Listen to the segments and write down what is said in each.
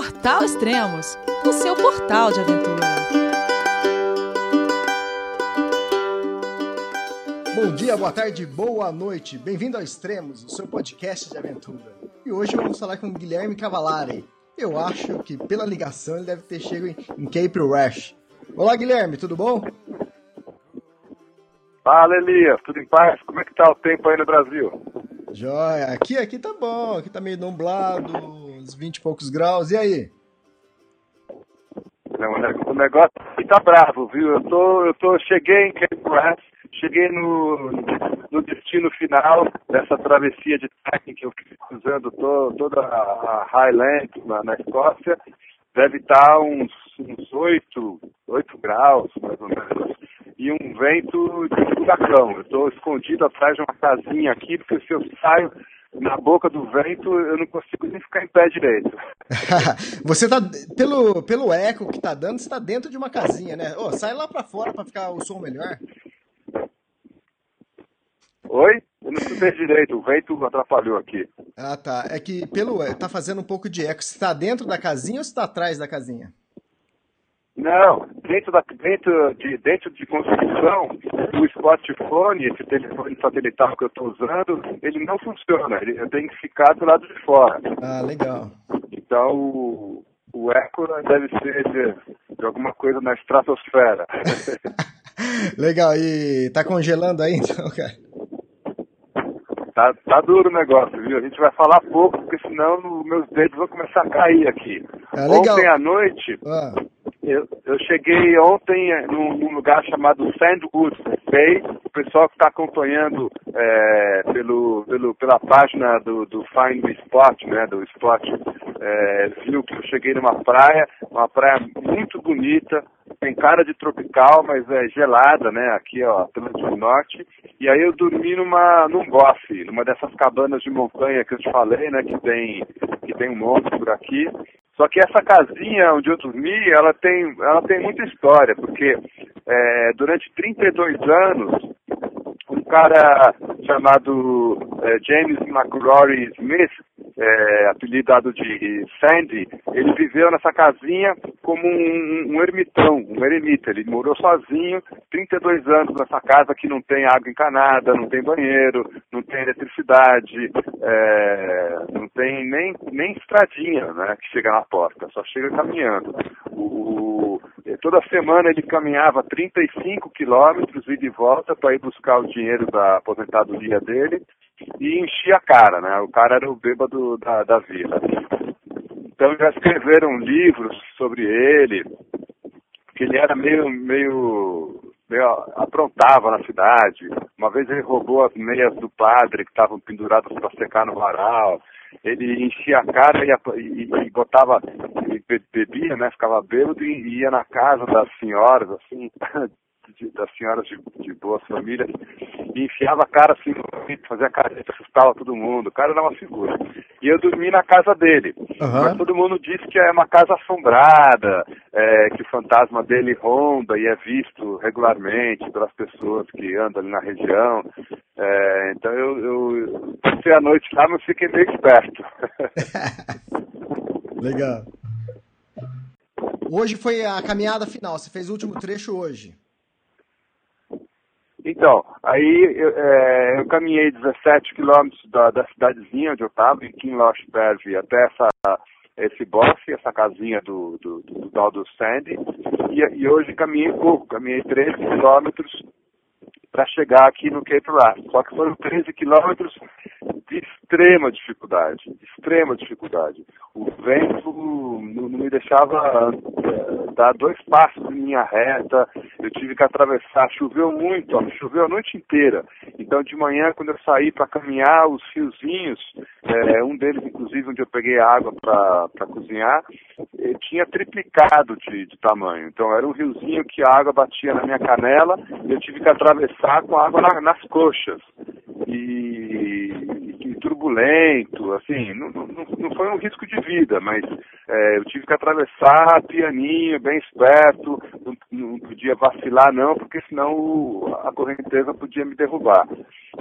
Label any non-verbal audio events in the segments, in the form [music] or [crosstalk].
Portal Extremos, o seu portal de aventura. Bom dia, boa tarde, boa noite. Bem-vindo ao Extremos, o seu podcast de aventura. E hoje vamos falar com Guilherme Cavalari. Eu acho que pela ligação ele deve ter chegado em, Cape Rash. Olá, Guilherme, tudo bom? Fala, Elias, tudo em paz? Como é que tá o tempo aí no Brasil? Joia, aqui, aqui tá bom, aqui tá meio nublado, uns 20 e poucos graus, e aí? o negócio aqui tá bravo, viu? Eu tô, eu tô, cheguei em Cape Rash, cheguei no, no destino final dessa travessia de trekking que eu fiz cruzando to, toda a Highland na, na Escócia, deve estar tá uns, uns 8, 8 graus, mais ou menos e um vento de furacão. Eu estou escondido atrás de uma casinha aqui, porque se eu saio na boca do vento, eu não consigo nem ficar em pé direito. [laughs] você tá, pelo, pelo eco que tá dando, você tá dentro de uma casinha, né? Ô, sai lá para fora para ficar o som melhor. Oi? Eu não escutei direito, o vento atrapalhou aqui. Ah, tá. É que pelo tá fazendo um pouco de eco. Você tá dentro da casinha ou você tá atrás da casinha? Não, dentro, da, dentro, de, dentro de construção, o smartphone, esse telefone satelital que eu estou usando, ele não funciona. Ele, eu tenho que ficar do lado de fora. Ah, legal. Então, o, o eco deve ser de, de alguma coisa na estratosfera. [laughs] legal. E tá congelando aí, então, cara? Tá, tá duro o negócio, viu? A gente vai falar pouco, porque senão meus dedos vão começar a cair aqui. Ah, Ontem à noite... Ah eu, eu cheguei ontem eh, num, num, lugar chamado Sandwood Bay. O pessoal que está acompanhando é, pelo, pelo, pela página do, do Find Spot, né, do Spot, é, viu que eu cheguei numa praia, uma praia muito bonita, tem cara de tropical, mas é gelada, né, aqui, ó, Atlântico Norte. E aí eu dormi numa, num bofe, numa dessas cabanas de montanha que eu te falei, né, que tem, que tem um monte por aqui. Só que essa casinha onde eu dormi, ela tem, ela tem muita história, porque é, durante 32 anos, um cara chamado é, James McRory Smith, é, apelidado de Sandy, ele viveu nessa casinha como um, um, ermitão, um eremita. Ele morou sozinho, 32 anos nessa casa que não tem água encanada, não tem banheiro, não tem eletricidade, é, não tem nem, nem estradinha né, que chega na porta, só chega caminhando. O, toda semana ele caminhava 35 quilômetros ida e volta para ir buscar o dinheiro da aposentadoria dele e enchia a cara, né? O cara era o bêbado da, da vila. Então já escreveram livros sobre ele, que ele era meio, meio, meio aprontava na cidade. Uma vez ele roubou as meias do padre que estavam penduradas para secar no varal. Ele enchia a cara e, e, e botava, e bebia, né? Ficava bêbado e ia na casa das senhoras, assim, de, das senhoras de, de boas famílias, e enfiava a cara assim fazia careta, assustava todo mundo. O cara era uma figura. E eu dormi na casa dele. Uhum. Mas todo mundo diz que é uma casa assombrada, é, que o fantasma dele ronda e é visto regularmente pelas pessoas que andam ali na região. É, então eu, eu passei a noite lá, mas fiquei meio esperto. [laughs] Legal. Hoje foi a caminhada final, você fez o último trecho hoje. Então, aí eu, é, eu caminhei 17 quilômetros da, da, cidadezinha onde eu estava, em Kinlochberg, até essa, esse bofe, essa casinha do, do, do, do, do Sandy, e, e hoje caminhei pouco, caminhei 13 quilômetros para chegar aqui no Cape Wrath. Só que foram 13 quilômetros de extrema dificuldade, extrema dificuldade. O vento não, me deixava é, dar dois passos em linha reta, eu tive que atravessar, choveu muito, ó, choveu a noite inteira. Então de manhã, quando eu saí para caminhar, os fiozinhos, é, um deles inclusive onde eu peguei água para cozinhar, eh, tinha triplicado de, de tamanho. Então era um riozinho que a água batia na minha canela, eu tive que atravessar com água na, nas coxas. E turbulento, assim, não, não, não, foi um risco de vida, mas é, eu tive que atravessar pianinho, bem esperto, não, não, podia vacilar não, porque senão a correnteza podia me derrubar.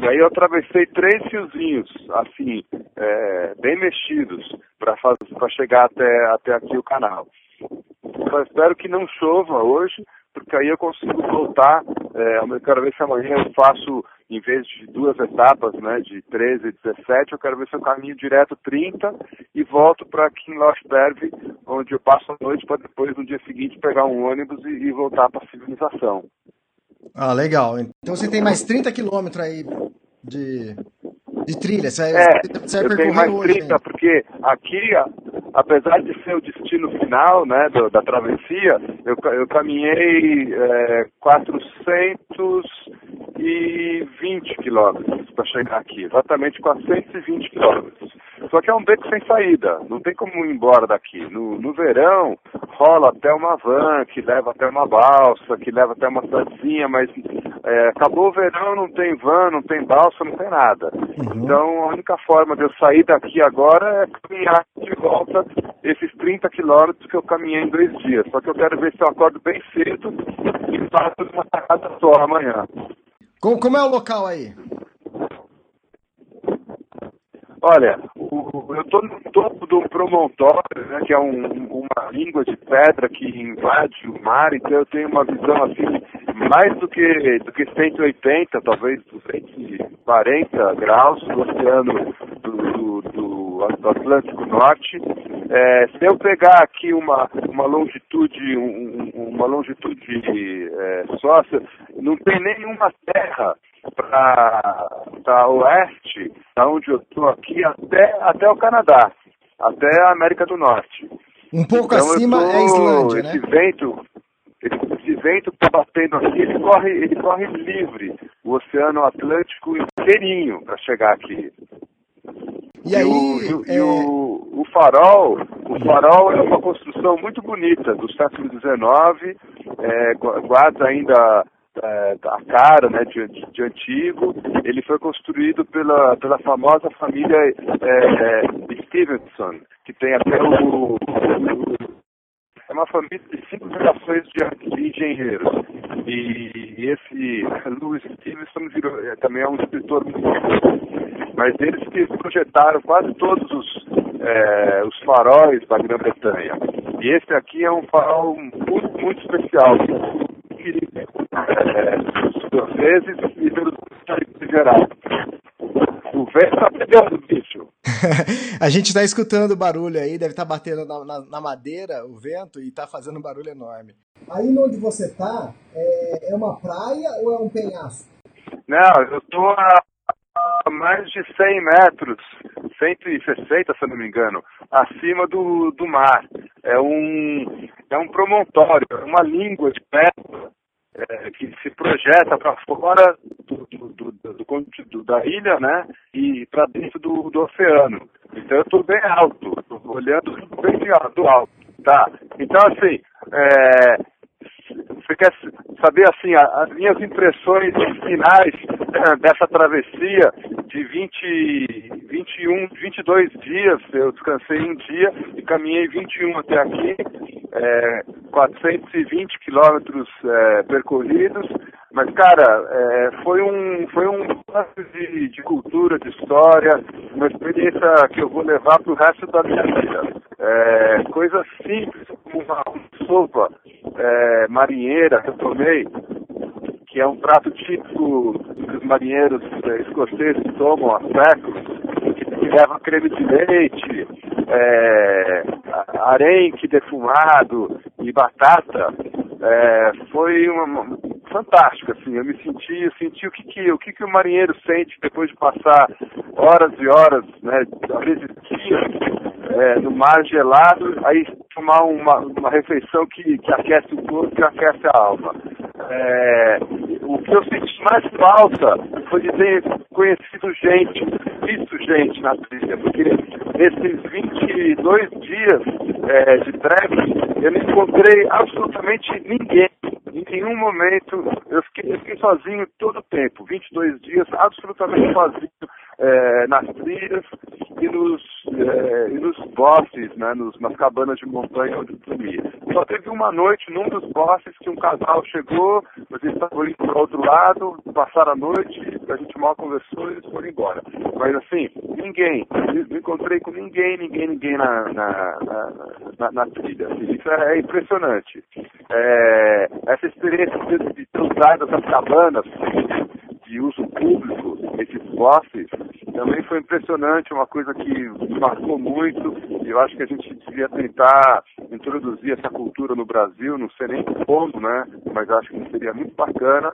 E aí eu atravessei três fiozinhos, assim, é, bem mexidos, para chegar até, até aqui o canal. Eu espero que não chova hoje, porque aí eu consigo voltar. É, eu quero ver se amanhã eu faço, em vez de duas etapas, né, de 13 e 17, eu quero ver se eu caminho direto 30 e volto para aqui em Lochberg, onde eu passo a noite para depois, no dia seguinte, pegar um ônibus e, e voltar para a civilização. Ah, legal. Então você tem mais 30 quilômetros aí de, de trilha. Você, é, você vai eu tenho mais 30, porque aqui, apesar de ser o destino final né, do, da travessia, eu, eu caminhei é, 420 quilômetros para chegar aqui, exatamente 420 quilômetros. Só que é um beco sem saída, não tem como ir embora daqui. No, no verão, rola até uma van que leva até uma balsa, que leva até uma cidadezinha, mas é, acabou o verão, não tem van, não tem balsa, não tem nada. Uhum. Então a única forma de eu sair daqui agora é caminhar de volta esses 30 quilômetros que eu caminhei em dois dias. Só que eu quero ver se eu acordo bem cedo e faço uma sacada só amanhã. Como, como é o local aí? Olha, eu estou no topo um promontório, né, que é um, uma língua de pedra que invade o mar, então eu tenho uma visão assim, mais do que, do que 180, talvez 240 graus do oceano do, do, do, do Atlântico Norte. É, se eu pegar aqui uma, uma longitude, um, uma longitude é, sócia, não tem nenhuma terra para oeste, da onde eu estou aqui, até, até o Canadá, até a América do Norte. Um pouco então, acima tô, é a Islândia, esse né? Vento, esse vento está batendo aqui, ele corre, ele corre livre, o Oceano Atlântico inteirinho para chegar aqui. E, e aí, o, é... e o, o, farol, o farol é uma construção muito bonita do século XIX, é, guarda ainda é, a cara né, de, de, antigo. Ele foi construído pela, pela famosa família é, é, Stevenson, que tem até o, o, é uma família de cinco gerações de, engenheiros. E, esse Louis Stevenson virou, é, também é um escritor muito mas eles que projetaram quase todos os, é, os faróis da Grã-Bretanha. E esse aqui é um farol muito, muito especial duas vezes e pelos geral. O vento tá pegando, bicho. [laughs] a gente tá escutando o barulho aí, deve estar tá batendo na, na, na, madeira o vento e tá fazendo um barulho enorme. Aí onde você tá, é, é uma praia ou é um penhasco? Não, eu tô a mais de 100 metros, 160 se não me engano, acima do, do mar. É um, é um promontório, é uma língua de pedra é, que se projeta para fora do, do, do, da ilha, né? E para dentro do, oceano. Então eu estou bem alto, olhando bem do alto, tá? Então assim, é, você quer saber assim as minhas impressões finais dessa travessia de 20, 21, 22 dias, eu descansei um dia e caminhei 21 até aqui, é, 420 quilômetros é, percorridos, mas cara, é, foi um foi um de, de cultura, de história, uma experiência que eu vou levar para o resto da minha vida. É, coisas simples, como uma, sopa é, marinheira que eu tomei, que é um prato típico que os marinheiros é, escoceses tomam há séculos, que leva creme de leite, é, arenque defumado e batata, é, foi uma, uma, fantástico, assim, eu me senti, eu senti o que que, o que que o marinheiro sente depois de passar horas e horas, né, às vezes dias, é, no mar gelado, aí tomar uma, uma refeição que, que aquece o corpo, que aquece a alma. É, o que eu senti mais falta foi de ter conhecido gente, visto gente na trilha, porque nesses 22 dias é, de trek eu não encontrei absolutamente ninguém. Em nenhum momento eu fiquei, eu fiquei sozinho todo o tempo, 22 dias absolutamente sozinho é, nas trilhas e nos, é, e nos bosses, né, nos, nas cabanas de montanha onde dormia. Só teve uma noite num dos bosses que um casal chegou, eles estavam indo para outro lado, passaram a noite, a gente mal conversou e eles foram embora. Mas assim, ninguém, não encontrei com ninguém, ninguém, ninguém na, na, na, na, na trilha. Isso é, impressionante. É, essa experiência de, de ter usado essas cabanas de uso público, esses bosses, também foi impressionante, uma coisa que marcou muito, e eu acho que a gente devia tentar introduzir essa cultura no Brasil, não sei nem como, né? Mas acho que seria muito bacana.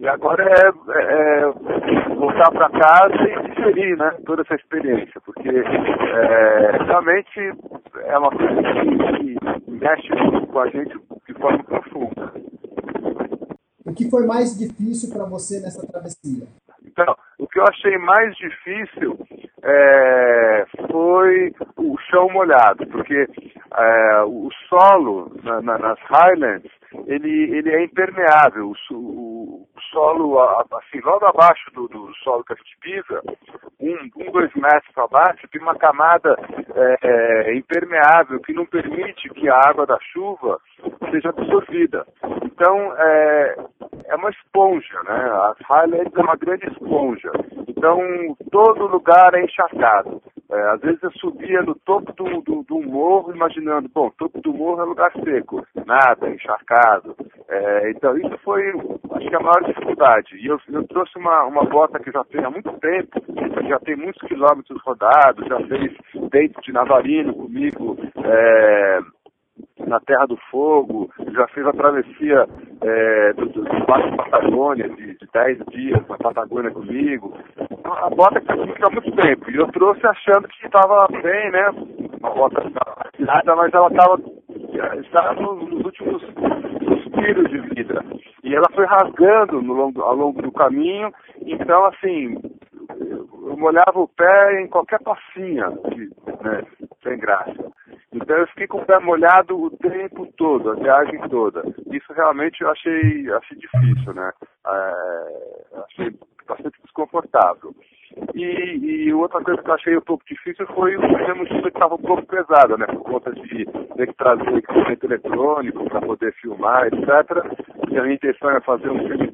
E agora é, é, é voltar para casa e diferir né, toda essa experiência, porque é, realmente é uma coisa que, que mexe com a gente de forma profunda. O que foi mais difícil para você nessa travessia? Que eu achei mais difícil é, foi o chão molhado, porque é, o solo na, na, nas Highlands ele, ele é impermeável. O, o, o solo, assim, logo abaixo do, do, solo que a gente pisa, um, um dois metros abaixo, tem uma camada é, é, impermeável que não permite que a água da chuva seja absorvida. Então, é, é uma esponja, né? As Highlands é uma grande esponja. Então, todo lugar é encharcado. É, às vezes eu subia no topo do, do, do, morro imaginando, bom, topo do morro é lugar seco, nada, encharcado. É, então isso foi, acho que a maior dificuldade. E eu, eu trouxe uma, uma bota que já tem há muito tempo, já tem muitos quilômetros rodados, já fez dentro de Navarino comigo, é, na Terra do Fogo, já fez a travessia é, do, do, Baixo Patagônia, de, de 10 dias na Patagônia comigo. A bota comigo há muito tempo. E eu trouxe achando que estava bem, né? Uma bota nada, mas ela estava estava nos últimos suspiros de vida. E ela foi rasgando no longo, ao longo do caminho, então assim, eu molhava o pé em qualquer passinha, né, sem graça. Então eu fiquei com o pé molhado o tempo todo, a viagem toda. Isso realmente eu achei, achei difícil, né? É, achei bastante desconfortável. E, e, outra coisa que eu achei um pouco difícil foi o sistema que estava um pouco pesada, né? Por conta de ter que trazer equipamento eletrônico para poder filmar, etc. E a minha intenção é fazer um filme,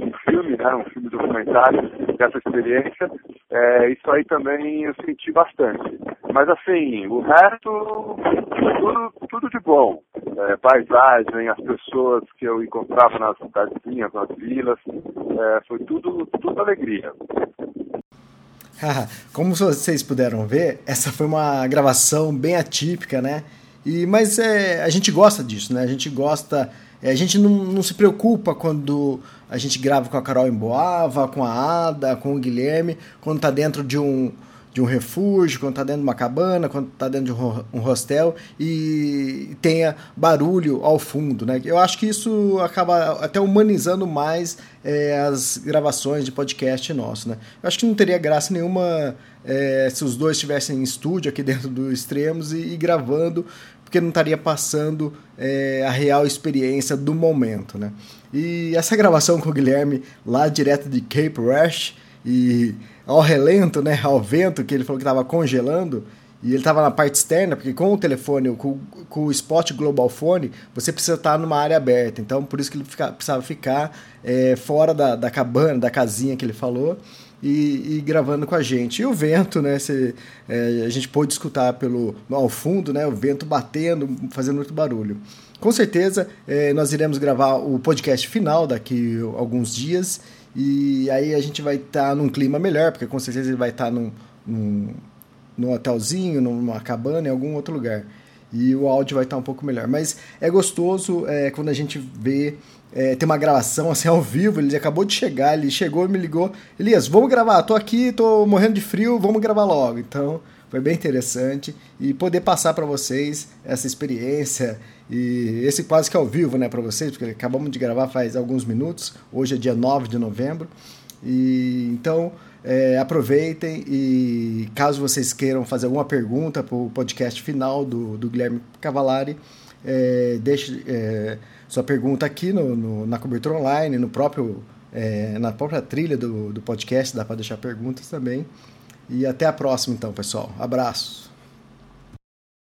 um filme, né? Um filme documentário dessa experiência. É, isso aí também eu senti bastante. Mas assim, o resto, tudo, tudo de bom. É, paisagem, as pessoas que eu encontrava nas cidadezinhas, nas vilas, é, foi tudo, tudo alegria. Como vocês puderam ver, essa foi uma gravação bem atípica, né? E, mas é, a gente gosta disso, né? A gente gosta. É, a gente não, não se preocupa quando a gente grava com a Carol Emboava, com a Ada, com o Guilherme, quando tá dentro de um, de um refúgio, quando está dentro de uma cabana, quando está dentro de um hostel e tenha barulho ao fundo. Né? Eu acho que isso acaba até humanizando mais é, as gravações de podcast nosso. Né? Eu acho que não teria graça nenhuma é, se os dois estivessem em estúdio aqui [laughs] dentro do Extremos e, e gravando, porque não estaria passando é, a real experiência do momento. Né? E essa gravação com o Guilherme lá direto de Cape Rash e ao relento, né, ao vento, que ele falou que estava congelando, e ele estava na parte externa, porque com o telefone, com, com o Spot Global Phone, você precisa estar numa área aberta. Então, por isso que ele fica, precisava ficar é, fora da, da cabana, da casinha que ele falou, e, e, gravando com a gente. E o vento, né? Se, é, a gente pôde escutar pelo, ao fundo, né? O vento batendo, fazendo muito barulho. Com certeza, é, nós iremos gravar o podcast final daqui a alguns dias e aí a gente vai estar tá num clima melhor, porque com certeza ele vai estar tá num, num, num hotelzinho, numa cabana, em algum outro lugar. E o áudio vai estar tá um pouco melhor. Mas é gostoso é, quando a gente vê. É, tem uma gravação assim ao vivo, ele acabou de chegar, ele chegou e me ligou. Elias, vamos gravar, tô aqui, tô morrendo de frio, vamos gravar logo. Então, foi bem interessante e poder passar para vocês essa experiência e esse quase que ao vivo, né, para vocês, porque acabamos de gravar faz alguns minutos. Hoje é dia 9 de novembro. E então, é, aproveitem e caso vocês queiram fazer alguma pergunta para o podcast final do, do Guilherme Cavalari, é, deixe é, sua pergunta aqui no, no, na cobertura online, no próprio é, na própria trilha do, do podcast, dá para deixar perguntas também. E até a próxima, então, pessoal. Abraços.